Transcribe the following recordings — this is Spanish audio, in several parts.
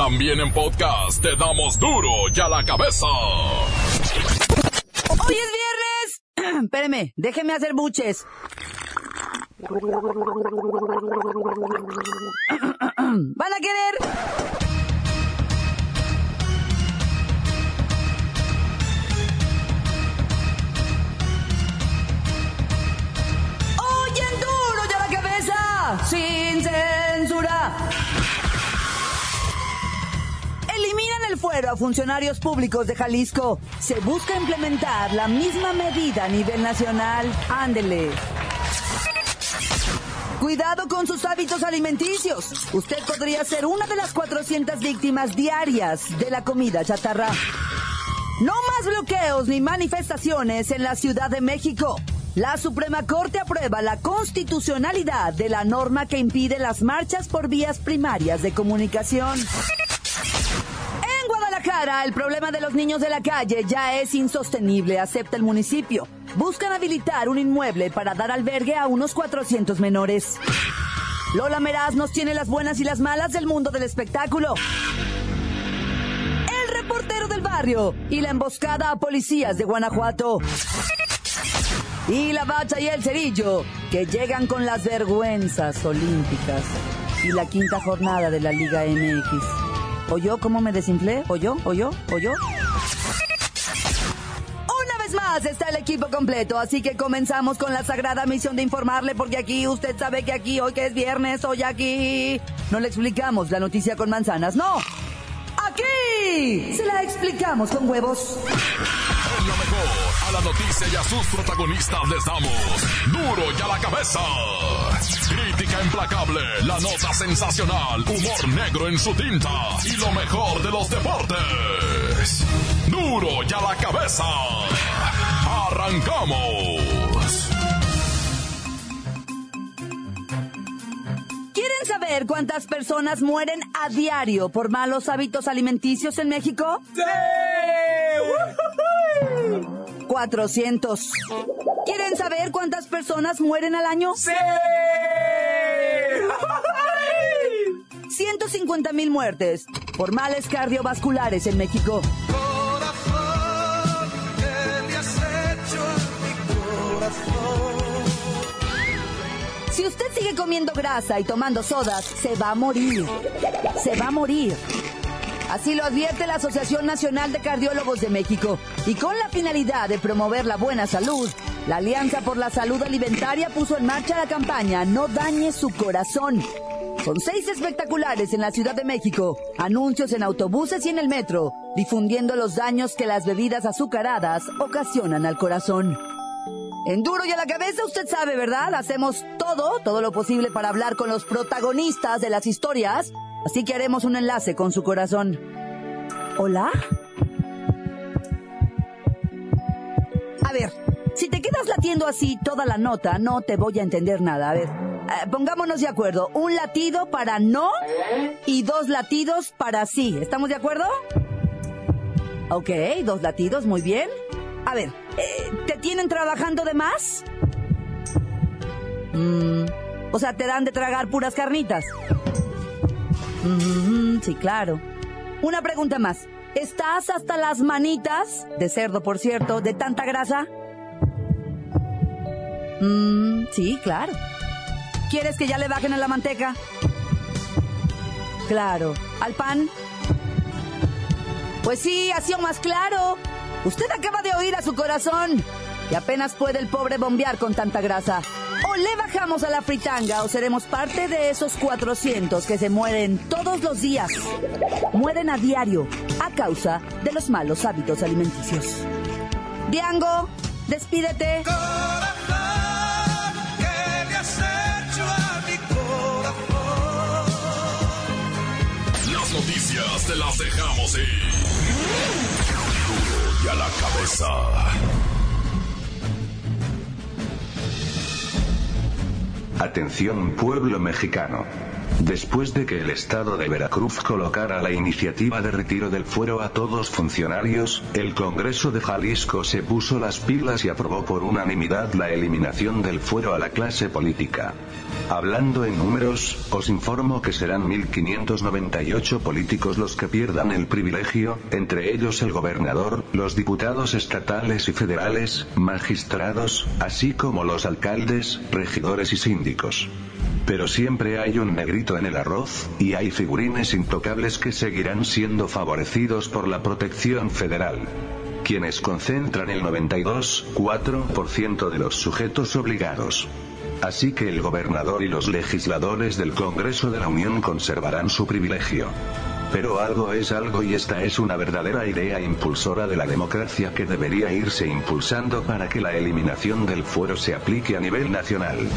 También en podcast te damos duro y a la cabeza. ¡Hoy es viernes! Espéreme, déjeme hacer buches. ¿Van a querer? ¡Oyen duro ya la cabeza! ¡Sin fuero a funcionarios públicos de Jalisco. Se busca implementar la misma medida a nivel nacional. Ándele. Cuidado con sus hábitos alimenticios. Usted podría ser una de las 400 víctimas diarias de la comida chatarra. No más bloqueos ni manifestaciones en la Ciudad de México. La Suprema Corte aprueba la constitucionalidad de la norma que impide las marchas por vías primarias de comunicación. El problema de los niños de la calle ya es insostenible, acepta el municipio. Buscan habilitar un inmueble para dar albergue a unos 400 menores. Lola Meraz nos tiene las buenas y las malas del mundo del espectáculo. El reportero del barrio y la emboscada a policías de Guanajuato. Y la bacha y el cerillo, que llegan con las vergüenzas olímpicas. Y la quinta jornada de la Liga MX. ¿Oyó cómo me desinflé? ¿Oyó? ¿Oyó? ¿Oyó? Una vez más está el equipo completo, así que comenzamos con la sagrada misión de informarle, porque aquí usted sabe que aquí, hoy que es viernes, hoy aquí, no le explicamos la noticia con manzanas, no. Aquí se la explicamos con huevos. Lo mejor, a la noticia y a sus protagonistas les damos duro y a la cabeza. Crítica implacable, la nota sensacional, humor negro en su tinta y lo mejor de los deportes. Duro y a la cabeza. Arrancamos. ¿Quieren saber cuántas personas mueren a diario por malos hábitos alimenticios en México? ¡Sí! 400. ¿Quieren saber cuántas personas mueren al año? ¡Sí! 150 mil muertes por males cardiovasculares en México. Si usted sigue comiendo grasa y tomando sodas, se va a morir. Se va a morir. Así lo advierte la Asociación Nacional de Cardiólogos de México. Y con la finalidad de promover la buena salud, la Alianza por la Salud Alimentaria puso en marcha la campaña No dañe su corazón. Son seis espectaculares en la Ciudad de México, anuncios en autobuses y en el metro, difundiendo los daños que las bebidas azucaradas ocasionan al corazón. En duro y a la cabeza usted sabe, ¿verdad? Hacemos todo, todo lo posible para hablar con los protagonistas de las historias, así que haremos un enlace con su corazón. ¿Hola? A ver, si te quedas latiendo así toda la nota, no te voy a entender nada. A ver, eh, pongámonos de acuerdo. Un latido para no y dos latidos para sí. ¿Estamos de acuerdo? Ok, dos latidos, muy bien. A ver, eh, ¿te tienen trabajando de más? Mm, o sea, ¿te dan de tragar puras carnitas? Sí, claro. Una pregunta más. ¿Estás hasta las manitas, de cerdo por cierto, de tanta grasa? Mm, sí, claro. ¿Quieres que ya le bajen a la manteca? Claro. ¿Al pan? Pues sí, así o más claro. Usted acaba de oír a su corazón. Y apenas puede el pobre bombear con tanta grasa. O le bajamos a la fritanga o seremos parte de esos 400 que se mueren todos los días. Mueren a diario a causa de los malos hábitos alimenticios. Diango, despídete. Las noticias te las dejamos ir. Duro y a la cabeza. Atención pueblo mexicano. Después de que el Estado de Veracruz colocara la iniciativa de retiro del fuero a todos funcionarios, el Congreso de Jalisco se puso las pilas y aprobó por unanimidad la eliminación del fuero a la clase política. Hablando en números, os informo que serán 1.598 políticos los que pierdan el privilegio, entre ellos el gobernador, los diputados estatales y federales, magistrados, así como los alcaldes, regidores y síndicos. Pero siempre hay un negrito en el arroz, y hay figurines intocables que seguirán siendo favorecidos por la protección federal. Quienes concentran el 92,4% de los sujetos obligados. Así que el gobernador y los legisladores del Congreso de la Unión conservarán su privilegio. Pero algo es algo y esta es una verdadera idea impulsora de la democracia que debería irse impulsando para que la eliminación del fuero se aplique a nivel nacional.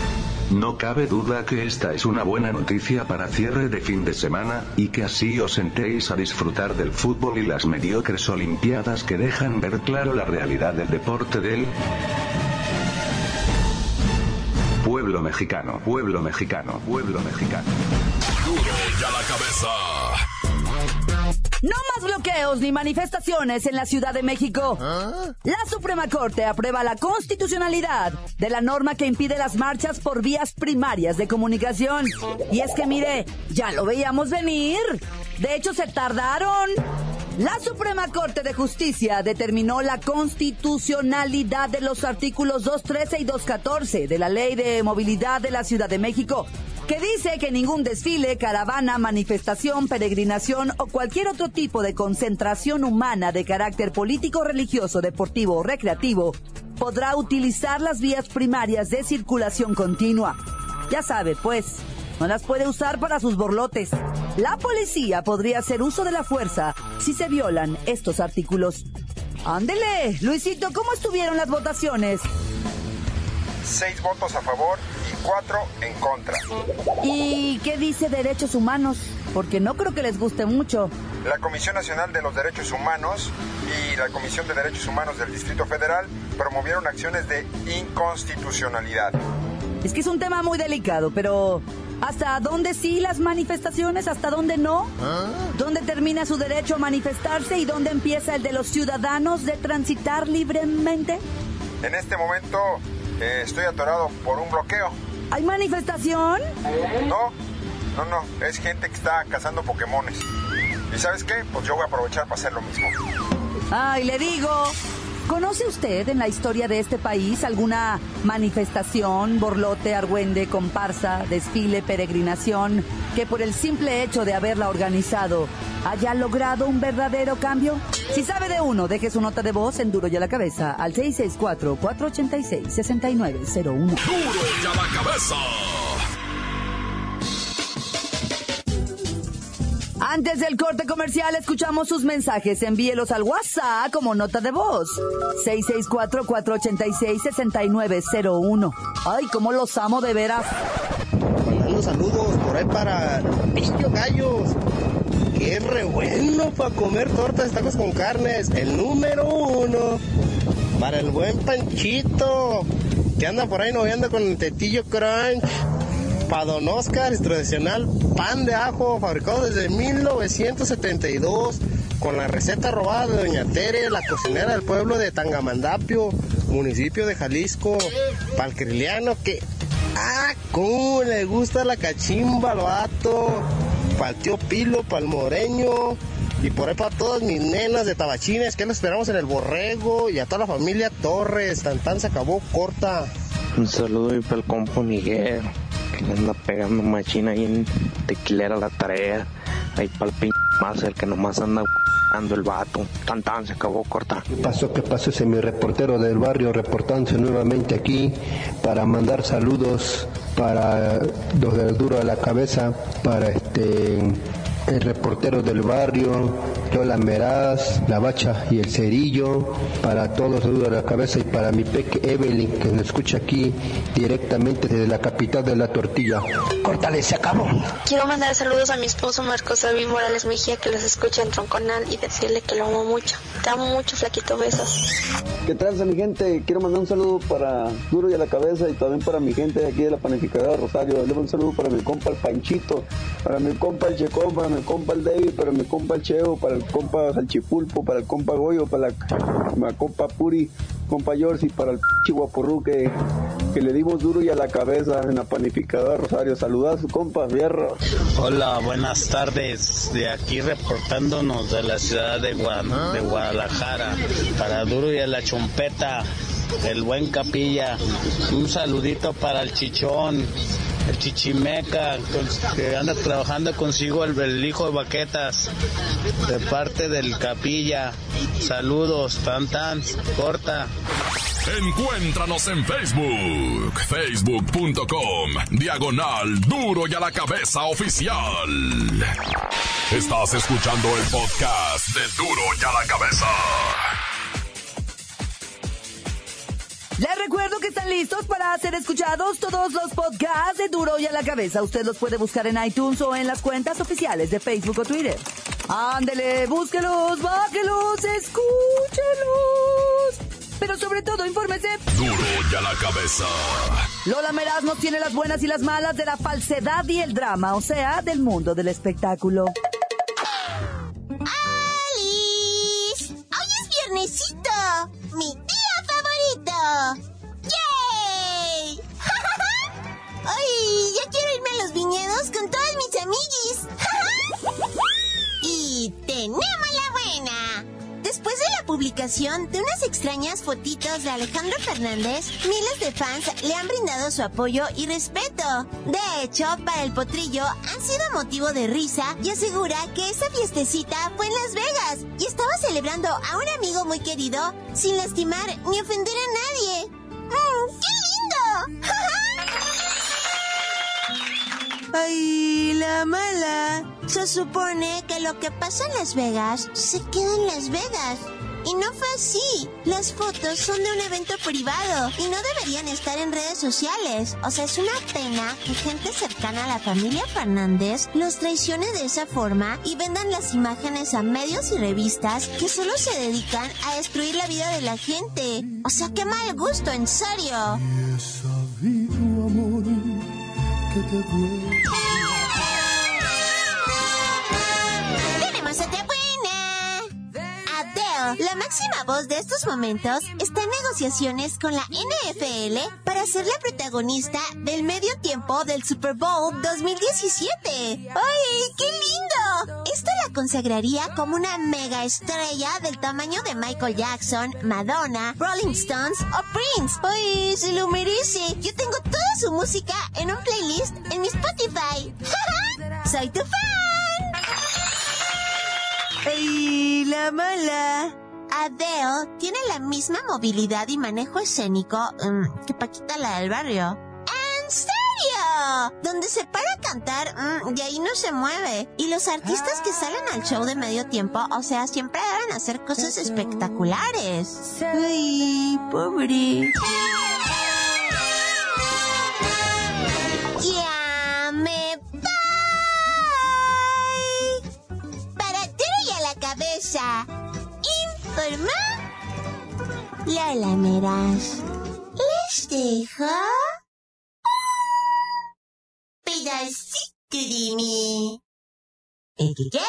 No cabe duda que esta es una buena noticia para cierre de fin de semana, y que así os sentéis a disfrutar del fútbol y las mediocres olimpiadas que dejan ver claro la realidad del deporte del pueblo mexicano, pueblo mexicano, pueblo mexicano. La cabeza. No más bloqueos ni manifestaciones en la Ciudad de México. La Suprema Corte aprueba la constitucionalidad de la norma que impide las marchas por vías primarias de comunicación. Y es que mire, ya lo veíamos venir. De hecho, se tardaron. La Suprema Corte de Justicia determinó la constitucionalidad de los artículos 213 y 214 de la Ley de Movilidad de la Ciudad de México que dice que ningún desfile, caravana, manifestación, peregrinación o cualquier otro tipo de concentración humana de carácter político, religioso, deportivo o recreativo podrá utilizar las vías primarias de circulación continua. Ya sabe, pues, no las puede usar para sus borlotes. La policía podría hacer uso de la fuerza si se violan estos artículos. Ándele, Luisito, ¿cómo estuvieron las votaciones? Seis votos a favor cuatro en contra. ¿Y qué dice Derechos Humanos? Porque no creo que les guste mucho. La Comisión Nacional de los Derechos Humanos y la Comisión de Derechos Humanos del Distrito Federal promovieron acciones de inconstitucionalidad. Es que es un tema muy delicado, pero ¿hasta dónde sí las manifestaciones? ¿Hasta dónde no? ¿Dónde termina su derecho a manifestarse y dónde empieza el de los ciudadanos de transitar libremente? En este momento eh, estoy atorado por un bloqueo. ¿Hay manifestación? No, no, no, es gente que está cazando Pokémones. ¿Y sabes qué? Pues yo voy a aprovechar para hacer lo mismo. Ay, le digo, ¿Conoce usted en la historia de este país alguna manifestación, borlote, argüende, comparsa, desfile, peregrinación, que por el simple hecho de haberla organizado haya logrado un verdadero cambio? Si sabe de uno, deje su nota de voz en Duro y a la Cabeza al 664-486-6901. Duro y a la Cabeza. Antes del corte comercial, escuchamos sus mensajes. Envíelos al WhatsApp como nota de voz. 664-486-6901. Ay, cómo los amo de veras. Mandando saludos por ahí para Pillo Gallos. Es re bueno para comer tortas y tacos con carnes. El número uno. Para el buen Panchito. Que anda por ahí noviando con el tetillo crunch para Don Oscar es tradicional pan de ajo fabricado desde 1972 con la receta robada de Doña Tere, la cocinera del pueblo de Tangamandapio, municipio de Jalisco, palcriliano que ah, cómo le gusta la cachimba al vato, para tío Pilo, para el moreño, y por ahí para todas mis nenas de tabachines que nos esperamos en el borrego y a toda la familia Torres, tan tan se acabó corta. Un saludo y para el compo Miguel que le anda pegando machina ahí en tequilera la tarea. Ahí para el pinche más el que nomás anda dando el vato. Tan tan se acabó corta. ¿Qué pasó? ¿Qué pasó? Ese mi reportero del barrio reportándose nuevamente aquí para mandar saludos para los del duro de la cabeza, para este el reportero del barrio, Lola Meraz, La Bacha y el Cerillo, para todos los de la cabeza y para mi peque Evelyn que nos escucha aquí directamente desde la capital de la tortilla. Córtale, se acabó. Quiero mandar saludos a mi esposo Marcos David Morales Mejía que los escucha en Tronconal y decirle que lo amo mucho. Te amo mucho, flaquito, besos. ¿Qué tal, mi gente? Quiero mandar un saludo para Duro y a la cabeza y también para mi gente de aquí de la panificadora Rosario. Le un saludo para mi compa el Panchito, para mi compa el Checón, para mi compa el David, para mi compa el Cheo, para el compa Salchipulpo, para el compa Goyo, para la, compa Puri, compa y para el Chihuapurru que, que le dimos duro y a la cabeza en la panificadora Rosario. Saluda a su compa Fierro. Hola, buenas tardes. De aquí reportándonos de la ciudad de, de Guadalajara para Duro y a la Chompeta el buen Capilla. Un saludito para el Chichón, el Chichimeca, que anda trabajando consigo el, hijo de Baquetas, de parte del Capilla. Saludos, tan tan, corta. Encuéntranos en Facebook, facebook.com, diagonal duro y a la cabeza oficial. Estás escuchando el podcast de duro y a la cabeza. Les recuerdo que están listos para ser escuchados todos los podcasts de Duro y a la Cabeza. Usted los puede buscar en iTunes o en las cuentas oficiales de Facebook o Twitter. Ándele, búsquelos, báquelos, escúchelos. Pero sobre todo, infórmese. Duro y a la Cabeza. Lola Meraz nos tiene las buenas y las malas de la falsedad y el drama, o sea, del mundo del espectáculo. ¡Alice! ¡Hoy es viernesito! ¡Mi de unas extrañas fotitos de Alejandro Fernández, miles de fans le han brindado su apoyo y respeto. De hecho, para el potrillo han sido motivo de risa y asegura que esa fiestecita fue en Las Vegas y estaba celebrando a un amigo muy querido sin lastimar ni ofender a nadie. ¡Qué lindo! Ay, la mala. Se supone que lo que pasa en Las Vegas se queda en Las Vegas. Y no fue así. Las fotos son de un evento privado y no deberían estar en redes sociales. O sea, es una pena que gente cercana a la familia Fernández los traicione de esa forma y vendan las imágenes a medios y revistas que solo se dedican a destruir la vida de la gente. O sea, qué mal gusto, en serio. amor, que te la máxima voz de estos momentos está en negociaciones con la NFL para ser la protagonista del medio tiempo del Super Bowl 2017. ¡Ay, qué lindo! Esto la consagraría como una mega estrella del tamaño de Michael Jackson, Madonna, Rolling Stones o Prince. ¡Ay, se lo merece! Yo tengo toda su música en un playlist en mi Spotify. ¡Soy tu fan! ¡Ay, la mala! Adele tiene la misma movilidad y manejo escénico mm, que Paquita la del barrio. ¡En serio! Donde se para a cantar, mm, y ahí no se mueve. Y los artistas que salen al show de medio tiempo, o sea, siempre deben hacer cosas espectaculares. ¡Ay, pobre! forma? la Meras. ¿Les dejo? Pedacito de mí. El que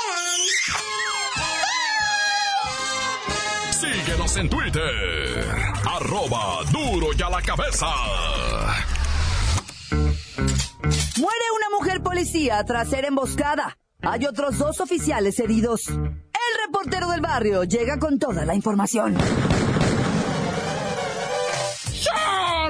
Síguenos en Twitter. Arroba duro y a la cabeza. Muere una mujer policía tras ser emboscada. Hay otros dos oficiales heridos reportero del barrio llega con toda la información.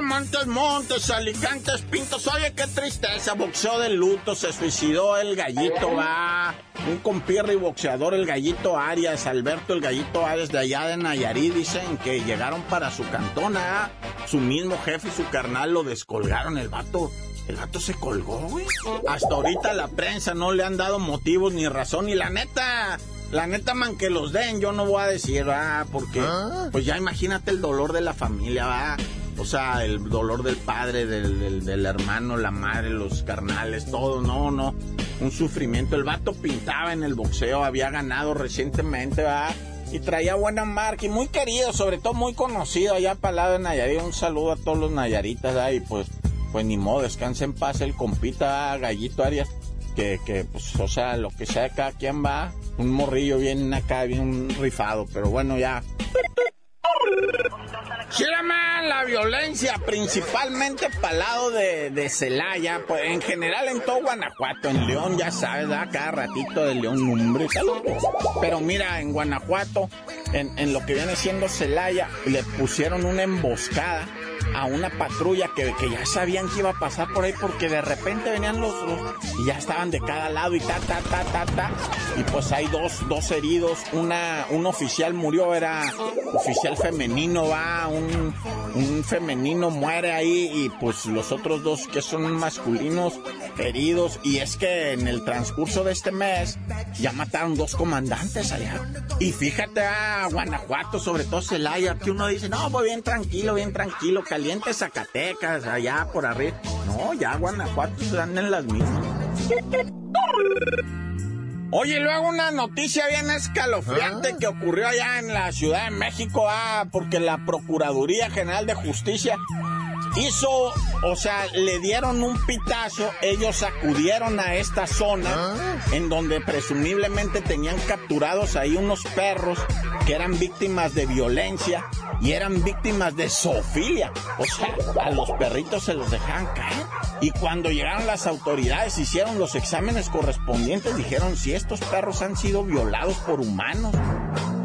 Montes, Montes, Alicantes, Pintos. Oye, qué tristeza. Boxeo de luto. Se suicidó el gallito, va. Un compirri boxeador, el gallito Arias. Alberto, el gallito Arias de allá de Nayarit. Dicen que llegaron para su cantona. Su mismo jefe y su carnal lo descolgaron el vato. El gato se colgó, güey. Hasta ahorita la prensa no le han dado motivos ni razón. Y la neta, La neta, man, que los den, yo no voy a decir, va, porque, pues ya imagínate el dolor de la familia, va. O sea, el dolor del padre, del, del, del hermano, la madre, los carnales, todo, no, no. Un sufrimiento. El vato pintaba en el boxeo, había ganado recientemente, va. Y traía buena marca y muy querido, sobre todo muy conocido allá para lado de Nayarit. Un saludo a todos los Nayaritas, ¿va? y pues, pues ni modo, descanse en paz el compita. Gallito Arias. Que, que, pues, o sea, lo que sea, cada quien va. Un morrillo bien acá, bien rifado, pero bueno, ya. man, la violencia, principalmente para lado de, de Celaya, pues en general en todo Guanajuato, en León, ya sabes, da cada ratito de León, hombre, Pero mira, en Guanajuato, en, en lo que viene siendo Celaya, le pusieron una emboscada a una patrulla que, que, ya sabían que iba a pasar por ahí porque de repente venían los, y ya estaban de cada lado y ta ta ta ta ta. Y pues hay dos, dos heridos, una un oficial murió, era oficial femenino, va, un, un femenino muere ahí y pues los otros dos que son masculinos heridos. Y es que en el transcurso de este mes ya mataron dos comandantes allá. Y fíjate a Guanajuato, sobre todo Celaya, que uno dice, no, pues bien tranquilo, bien tranquilo, caliente Zacatecas, allá por arriba. No, ya Guanajuato están en las mismas. Oye, luego una noticia bien escalofriante que ocurrió allá en la Ciudad de México, ah, porque la Procuraduría General de Justicia hizo, o sea, le dieron un pitazo, ellos acudieron a esta zona en donde presumiblemente tenían capturados ahí unos perros que eran víctimas de violencia y eran víctimas de zoofilia. O sea, a los perritos se los dejaban caer. Y cuando llegaron las autoridades, hicieron los exámenes correspondientes, dijeron si estos perros han sido violados por humanos.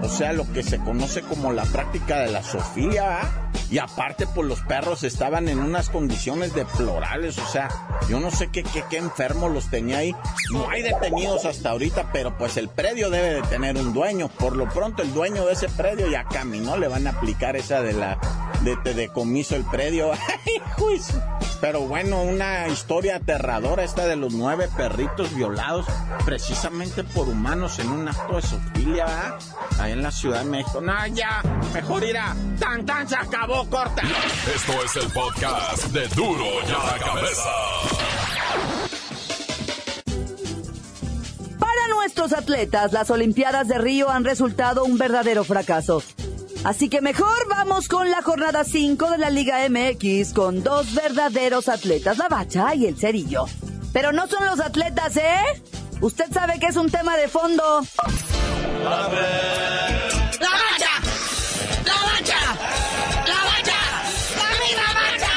O sea, lo que se conoce como la práctica de la zoofilia, ¿verdad? Y aparte, pues los perros estaban en unas condiciones deplorables. O sea, yo no sé qué, qué, qué enfermo los tenía ahí. No hay detenidos hasta ahorita, pero pues el predio debe de tener un dueño. Por lo pronto, el dueño de ese predio ya caminó, le van a aplicar esa de la de te decomiso el predio. Pero bueno, una historia aterradora esta de los nueve perritos violados precisamente por humanos en un acto de zoofilia, ¿verdad? Ahí en la Ciudad de México. No, ya, mejor irá. Tan, tan, se acabó, corta. Esto es el podcast de Duro ya la cabeza. Para nuestros atletas, las Olimpiadas de Río han resultado un verdadero fracaso. Así que mejor vamos con la jornada 5 de la Liga MX con dos verdaderos atletas, la bacha y el cerillo. Pero no son los atletas, ¿eh? Usted sabe que es un tema de fondo. ¡La bacha! ¡La bacha! ¡La bacha! ¡La bacha!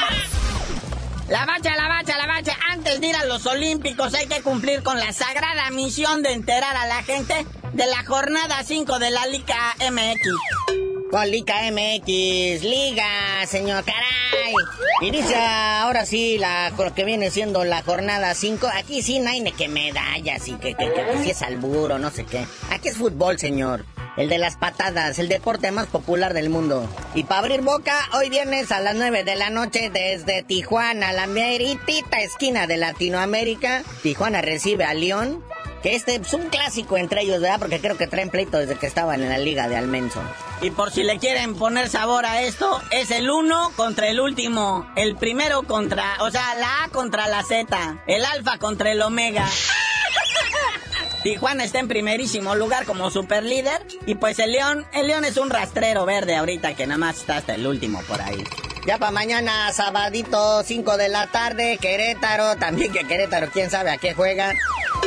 La bacha, la bacha, la bacha. Antes de ir a los Olímpicos hay que cumplir con la sagrada misión de enterar a la gente de la jornada 5 de la Liga MX. Con Liga MX, Liga, señor, caray. Inicia ahora sí la, lo que viene siendo la jornada 5. Aquí sí no que medallas y que, que, que, que si es alburo, no sé qué. Aquí es fútbol, señor. El de las patadas, el deporte más popular del mundo. Y para abrir boca, hoy viernes a las 9 de la noche desde Tijuana, la meritita esquina de Latinoamérica. Tijuana recibe a León. Que este es un clásico entre ellos, ¿verdad? Porque creo que traen pleito desde que estaban en la liga de Almenso. Y por si le quieren poner sabor a esto, es el uno contra el último. El primero contra, o sea, la A contra la Z. El alfa contra el omega. Tijuana está en primerísimo lugar como super líder. Y pues el León, el León es un rastrero verde ahorita que nada más está hasta el último por ahí. Ya para mañana, sabadito, 5 de la tarde, Querétaro, también que Querétaro, quién sabe a qué juega.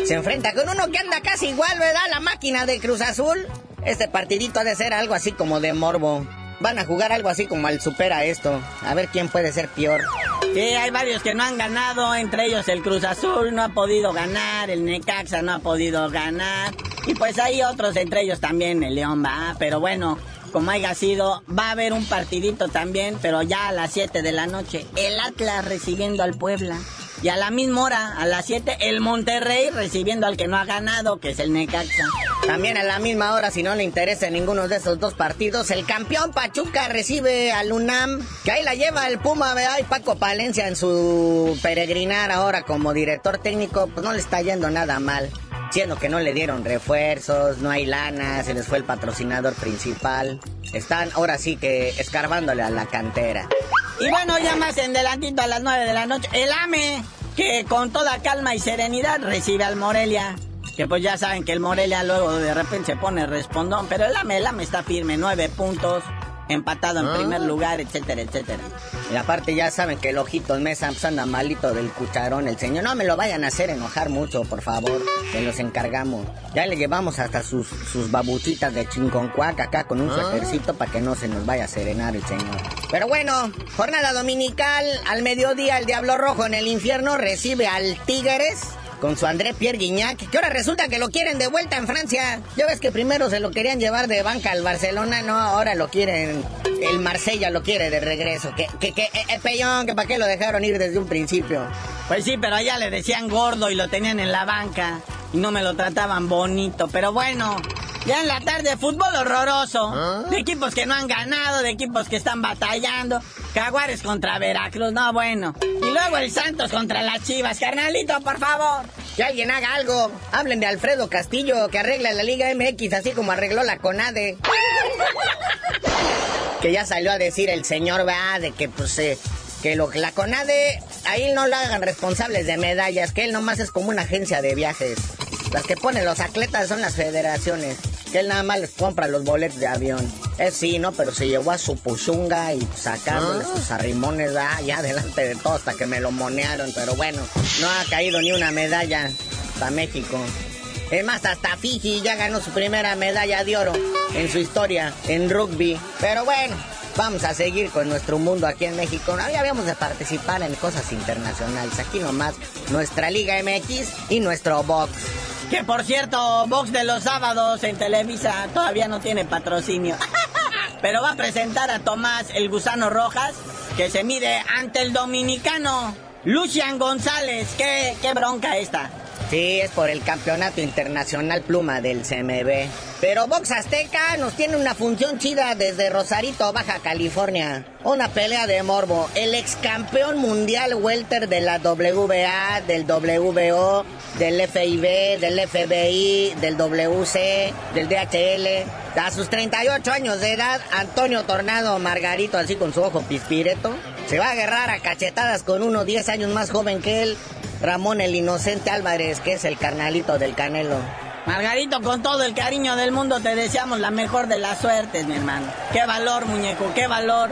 Se enfrenta con uno que anda casi igual, ¿verdad? La máquina de Cruz Azul. Este partidito ha de ser algo así como de morbo. Van a jugar algo así como al supera esto. A ver quién puede ser peor. Sí, hay varios que no han ganado, entre ellos el Cruz Azul no ha podido ganar, el Necaxa no ha podido ganar. Y pues hay otros, entre ellos también el León va, pero bueno, como haya sido, va a haber un partidito también, pero ya a las 7 de la noche. El Atlas recibiendo al Puebla. Y a la misma hora, a las 7, el Monterrey recibiendo al que no ha ganado, que es el Necaxa. También a la misma hora, si no le interesa ninguno de esos dos partidos, el campeón Pachuca recibe al UNAM, que ahí la lleva el Puma, ¿verdad? Y Paco Palencia en su peregrinar ahora como director técnico, pues no le está yendo nada mal. Siendo que no le dieron refuerzos, no hay lana, se les fue el patrocinador principal. Están ahora sí que escarbándole a la cantera. Y bueno, ya más en delantito a las 9 de la noche, el AME, que con toda calma y serenidad recibe al Morelia. Que pues ya saben que el Morelia luego de repente se pone respondón, pero el AME, el AME está firme, nueve puntos empatado en primer lugar, etcétera, etcétera. Y aparte ya saben que el ojito Mesa pues, anda malito del cucharón, el señor. No me lo vayan a hacer enojar mucho, por favor. Se los encargamos. Ya le llevamos hasta sus, sus babuchitas de chinconcuac acá con un suétercito para que no se nos vaya a serenar el señor. Pero bueno, jornada dominical, al mediodía el Diablo Rojo en el infierno recibe al Tigres con su André Pierre Guignac, que ahora resulta que lo quieren de vuelta en Francia. Ya ves que primero se lo querían llevar de banca al Barcelona, no, ahora lo quieren, el Marsella lo quiere de regreso. Que, que, que, eh, peyón, que para qué lo dejaron ir desde un principio. Pues sí, pero allá le decían gordo y lo tenían en la banca y no me lo trataban bonito, pero bueno. Ya en la tarde, fútbol horroroso. ¿Ah? De equipos que no han ganado, de equipos que están batallando. Jaguares contra Veracruz, no bueno. Y luego el Santos contra las Chivas. Carnalito, por favor. Que alguien haga algo. Hablen de Alfredo Castillo, que arregla la Liga MX así como arregló la CONADE. que ya salió a decir el señor, va, de que pues... Eh, que lo, la CONADE, ahí no lo hagan responsables de medallas, que él nomás es como una agencia de viajes. Las que ponen los atletas son las federaciones que él nada más les compra los boletos de avión. Es sí, ¿no? Pero se llevó a su puchunga y sacándole ah. sus arrimones ya delante de todo hasta que me lo monearon. Pero bueno, no ha caído ni una medalla para México. Es más, hasta Fiji ya ganó su primera medalla de oro en su historia en rugby. Pero bueno, vamos a seguir con nuestro mundo aquí en México. Ya habíamos de participar en cosas internacionales. Aquí nomás nuestra Liga MX y nuestro box. Que por cierto, Box de los sábados en Televisa todavía no tiene patrocinio. Pero va a presentar a Tomás el Gusano Rojas, que se mide ante el dominicano Lucian González. ¿Qué, qué bronca esta? Sí, es por el campeonato internacional pluma del CMB. Pero Box Azteca nos tiene una función chida desde Rosarito, Baja California. Una pelea de morbo. El ex campeón mundial welter de la WBA, del WBO, del FIB, del FBI, del WC, del DHL. A sus 38 años de edad, Antonio Tornado Margarito, así con su ojo pispireto, se va a agarrar a cachetadas con uno 10 años más joven que él Ramón el Inocente Álvarez, que es el carnalito del Canelo. Margarito, con todo el cariño del mundo te deseamos la mejor de las suertes, mi hermano. Qué valor, muñeco, qué valor.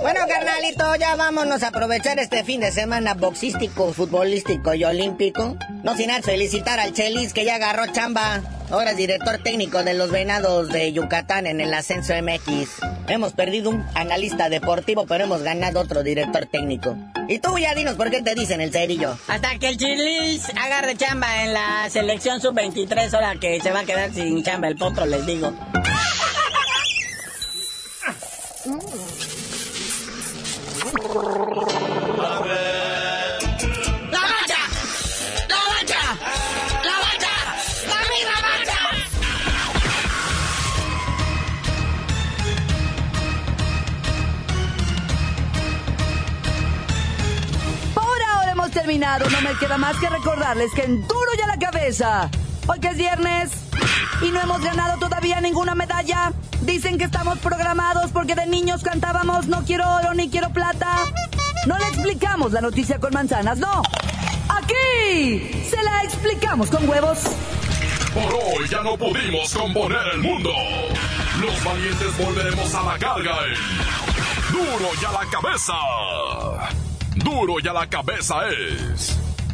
Bueno, carnalito, ya vámonos a aprovechar este fin de semana boxístico, futbolístico y olímpico. No sin antes felicitar al Chelis que ya agarró chamba. Ahora es director técnico de los Venados de Yucatán en el Ascenso MX. Hemos perdido un analista deportivo, pero hemos ganado otro director técnico. Y tú ya dinos por qué te dicen el cerillo. Hasta que el Chilis agarre chamba en la selección sub-23, ahora que se va a quedar sin chamba el potro, les digo. No me queda más que recordarles que en duro ya la cabeza, hoy que es viernes y no hemos ganado todavía ninguna medalla, dicen que estamos programados porque de niños cantábamos no quiero oro ni quiero plata. No le explicamos la noticia con manzanas, no. Aquí se la explicamos con huevos. Por hoy ya no pudimos componer el mundo. Los valientes volveremos a la carga. Duro ya la cabeza. Duro y a la cabeza es.